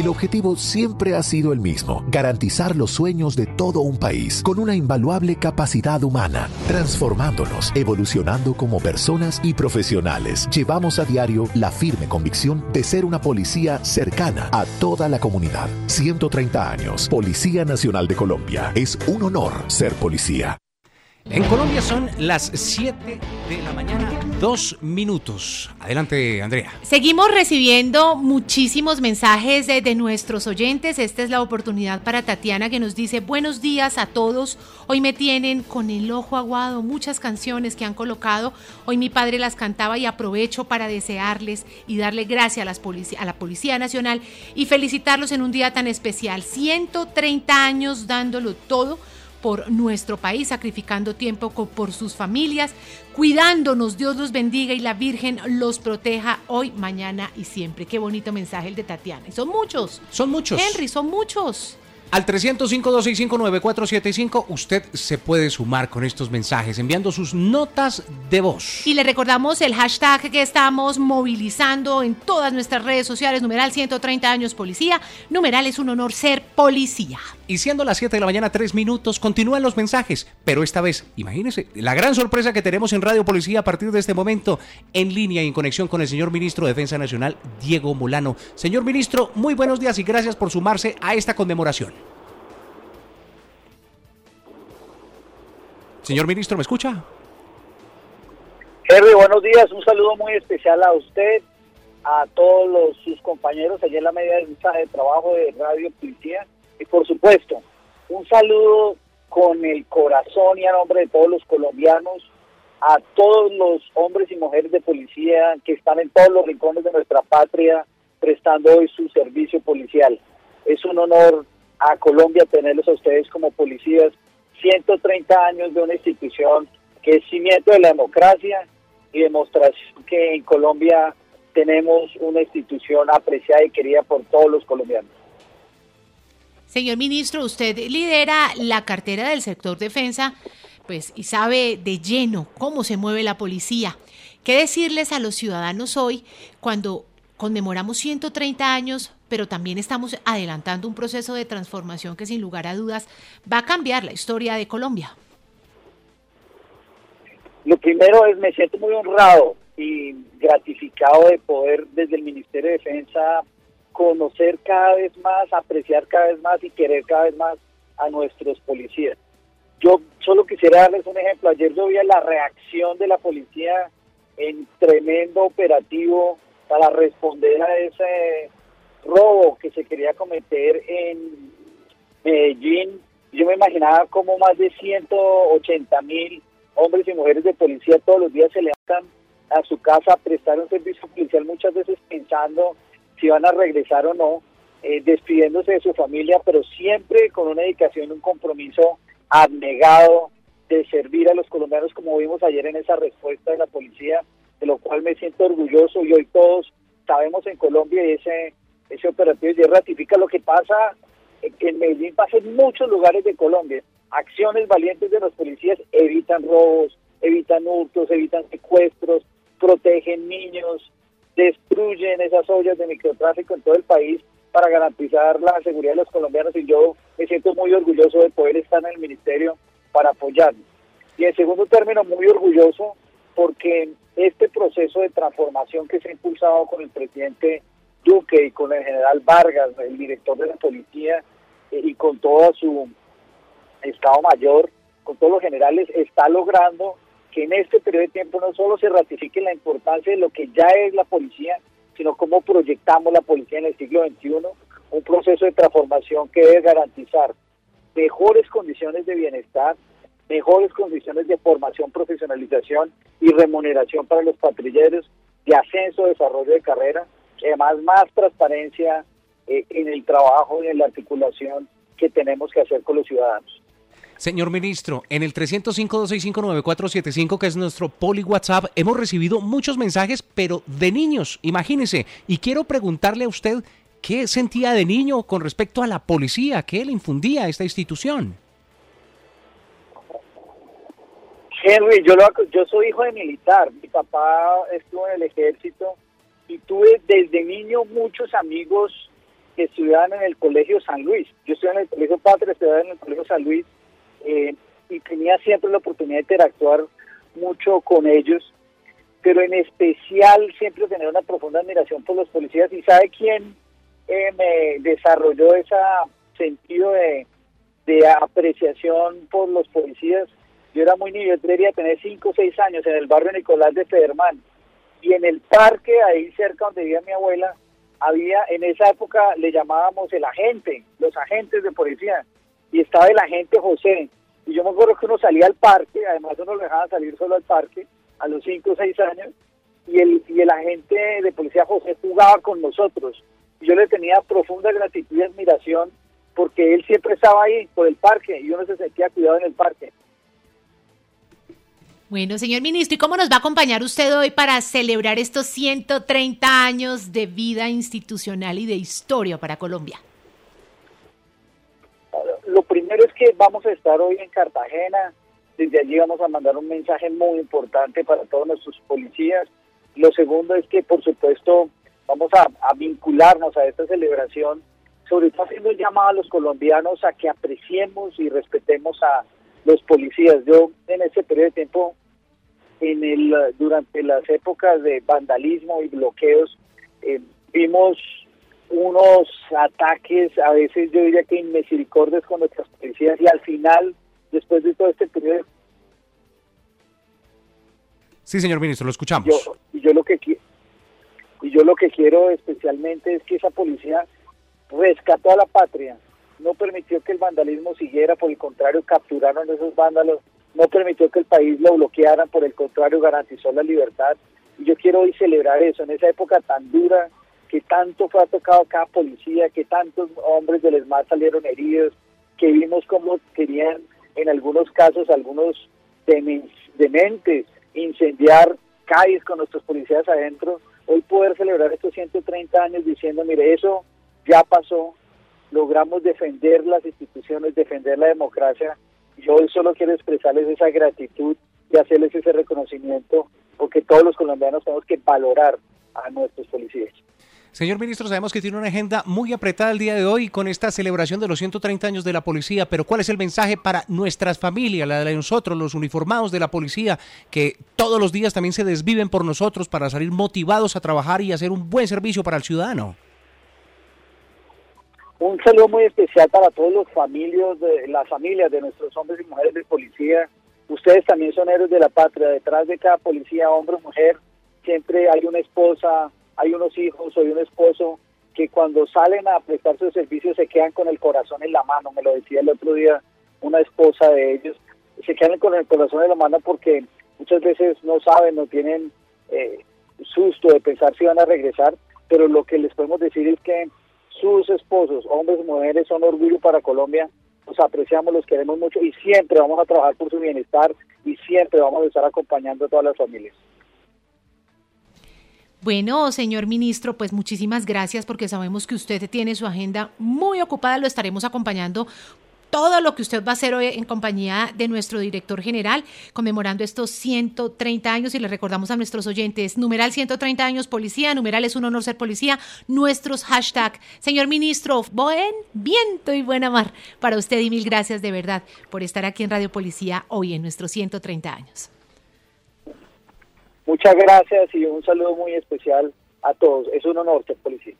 El objetivo siempre ha sido el mismo, garantizar los sueños de todo un país, con una invaluable capacidad humana, transformándonos, evolucionando como personas y profesionales. Llevamos a diario la firme convicción de ser una policía cercana a toda la comunidad. 130 años, Policía Nacional de Colombia. Es un honor ser policía. En Colombia son las 7 de la mañana, dos minutos. Adelante, Andrea. Seguimos recibiendo muchísimos mensajes de, nuestros oyentes. Esta es la oportunidad para Tatiana que nos dice buenos días a todos. Hoy me tienen con el ojo aguado muchas canciones que han colocado. Hoy mi padre las cantaba y aprovecho para desearles y darle gracias a, las a la Policía Nacional y felicitarlos en un día tan especial. 130 años dándolo todo por nuestro país, sacrificando tiempo por sus familias, cuidándonos. Dios los bendiga y la Virgen los proteja hoy, mañana y siempre. Qué bonito mensaje el de Tatiana. Y son muchos. Son muchos. Henry, son muchos. Al 305-265-9475 usted se puede sumar con estos mensajes enviando sus notas de voz. Y le recordamos el hashtag que estamos movilizando en todas nuestras redes sociales, numeral 130 años policía, numeral es un honor ser policía. Y siendo las 7 de la mañana, 3 minutos, continúan los mensajes, pero esta vez, imagínense, la gran sorpresa que tenemos en Radio Policía a partir de este momento, en línea y en conexión con el señor ministro de Defensa Nacional, Diego Molano. Señor ministro, muy buenos días y gracias por sumarse a esta conmemoración. Señor ministro, ¿me escucha? Henry, buenos días. Un saludo muy especial a usted, a todos los, sus compañeros allí en la media de trabajo de Radio Policía. Y por supuesto, un saludo con el corazón y a nombre de todos los colombianos, a todos los hombres y mujeres de policía que están en todos los rincones de nuestra patria prestando hoy su servicio policial. Es un honor a Colombia tenerlos a ustedes como policías 130 años de una institución que es cimiento de la democracia y demostración que en Colombia tenemos una institución apreciada y querida por todos los colombianos. Señor ministro, usted lidera la cartera del sector defensa, pues y sabe de lleno cómo se mueve la policía. ¿Qué decirles a los ciudadanos hoy cuando conmemoramos 130 años pero también estamos adelantando un proceso de transformación que sin lugar a dudas va a cambiar la historia de Colombia. Lo primero es, me siento muy honrado y gratificado de poder desde el Ministerio de Defensa conocer cada vez más, apreciar cada vez más y querer cada vez más a nuestros policías. Yo solo quisiera darles un ejemplo. Ayer yo vi la reacción de la policía en tremendo operativo para responder a ese robo que se quería cometer en Medellín, yo me imaginaba como más de 180 mil hombres y mujeres de policía todos los días se levantan a su casa a prestar un servicio policial, muchas veces pensando si van a regresar o no, eh, despidiéndose de su familia, pero siempre con una dedicación, un compromiso abnegado de servir a los colombianos, como vimos ayer en esa respuesta de la policía, de lo cual me siento orgulloso y hoy todos sabemos en Colombia ese ese operativo y ratifica lo que pasa en Medellín, pasa en muchos lugares de Colombia. Acciones valientes de los policías evitan robos, evitan hurtos, evitan secuestros, protegen niños, destruyen esas ollas de microtráfico en todo el país para garantizar la seguridad de los colombianos y yo me siento muy orgulloso de poder estar en el ministerio para apoyarlos. Y en segundo término, muy orgulloso porque este proceso de transformación que se ha impulsado con el presidente Duque y con el general Vargas, el director de la policía, eh, y con todo su Estado Mayor, con todos los generales, está logrando que en este periodo de tiempo no solo se ratifique la importancia de lo que ya es la policía, sino cómo proyectamos la policía en el siglo XXI, un proceso de transformación que debe garantizar mejores condiciones de bienestar, mejores condiciones de formación, profesionalización y remuneración para los patrulleros, de ascenso, desarrollo de carrera, además más transparencia eh, en el trabajo y en la articulación que tenemos que hacer con los ciudadanos. Señor ministro, en el 305-265-9475, que es nuestro poli WhatsApp, hemos recibido muchos mensajes, pero de niños, imagínese. Y quiero preguntarle a usted qué sentía de niño con respecto a la policía, qué le infundía esta institución. Henry, yo, yo soy hijo de militar. Mi papá estuvo en el ejército y tuve desde niño muchos amigos que estudiaban en el Colegio San Luis. Yo estudié en el Colegio Patria, estudiaba en el Colegio San Luis eh, y tenía siempre la oportunidad de interactuar mucho con ellos, pero en especial siempre tener una profunda admiración por los policías. ¿Y sabe quién eh, me desarrolló ese sentido de apreciación por los policías? Yo era muy niño, yo debería tener 5 o 6 años en el barrio Nicolás de Federman. Y en el parque, ahí cerca donde vivía mi abuela, había, en esa época le llamábamos el agente, los agentes de policía. Y estaba el agente José. Y yo me acuerdo que uno salía al parque, además uno lo dejaba salir solo al parque a los 5 o 6 años. Y el, y el agente de policía José jugaba con nosotros. Y yo le tenía profunda gratitud y admiración porque él siempre estaba ahí por el parque y uno se sentía cuidado en el parque. Bueno, señor ministro, ¿y cómo nos va a acompañar usted hoy para celebrar estos 130 años de vida institucional y de historia para Colombia? Lo primero es que vamos a estar hoy en Cartagena. Desde allí vamos a mandar un mensaje muy importante para todos nuestros policías. Lo segundo es que, por supuesto, vamos a, vincularnos a esta celebración, sobre todo haciendo el llamado a los colombianos a que apreciemos y respetemos a los policías. Yo en ese periodo de tiempo, en el durante las épocas de vandalismo y bloqueos, eh, vimos unos ataques, a veces yo diría que inmisericordios con nuestras policías y al final, después de todo este periodo... Sí, señor ministro, lo escuchamos. Yo, y yo lo que y yo lo que quiero especialmente es que esa policía rescató a la patria, no permitió que el vandalismo siguiera, por el contrario, capturaron a esos vándalos, no permitió que el país lo bloquearan, por el contrario, garantizó la libertad. Y yo quiero hoy celebrar eso, en esa época tan dura, que tanto fue tocado cada policía, que tantos hombres del ESMAD salieron heridos, que vimos cómo querían, en algunos casos, algunos dementes incendiar calles con nuestros policías adentro. Hoy poder celebrar estos 130 años diciendo, mire, eso ya pasó, logramos defender las instituciones, defender la democracia. Yo solo quiero expresarles esa gratitud y hacerles ese reconocimiento, porque todos los colombianos tenemos que valorar a nuestros policías. Señor ministro, sabemos que tiene una agenda muy apretada el día de hoy con esta celebración de los 130 años de la policía, pero ¿cuál es el mensaje para nuestras familias, la de nosotros, los uniformados de la policía, que todos los días también se desviven por nosotros para salir motivados a trabajar y hacer un buen servicio para el ciudadano? Un saludo muy especial para todos los familias, de, las familias de nuestros hombres y mujeres de policía. Ustedes también son héroes de la patria. Detrás de cada policía, hombre o mujer, siempre hay una esposa, hay unos hijos o hay un esposo que cuando salen a prestar su servicio se quedan con el corazón en la mano. Me lo decía el otro día una esposa de ellos. Se quedan con el corazón en la mano porque muchas veces no saben, no tienen eh, susto de pensar si van a regresar, pero lo que les podemos decir es que sus esposos, hombres y mujeres, son orgullo para Colombia. Los apreciamos, los queremos mucho y siempre vamos a trabajar por su bienestar y siempre vamos a estar acompañando a todas las familias. Bueno, señor ministro, pues muchísimas gracias porque sabemos que usted tiene su agenda muy ocupada, lo estaremos acompañando todo lo que usted va a hacer hoy en compañía de nuestro director general, conmemorando estos 130 años y le recordamos a nuestros oyentes, numeral 130 años policía, numeral es un honor ser policía, nuestros hashtag. Señor ministro, buen viento y buena mar para usted y mil gracias de verdad por estar aquí en Radio Policía hoy en nuestros 130 años. Muchas gracias y un saludo muy especial a todos. Es un honor ser policía.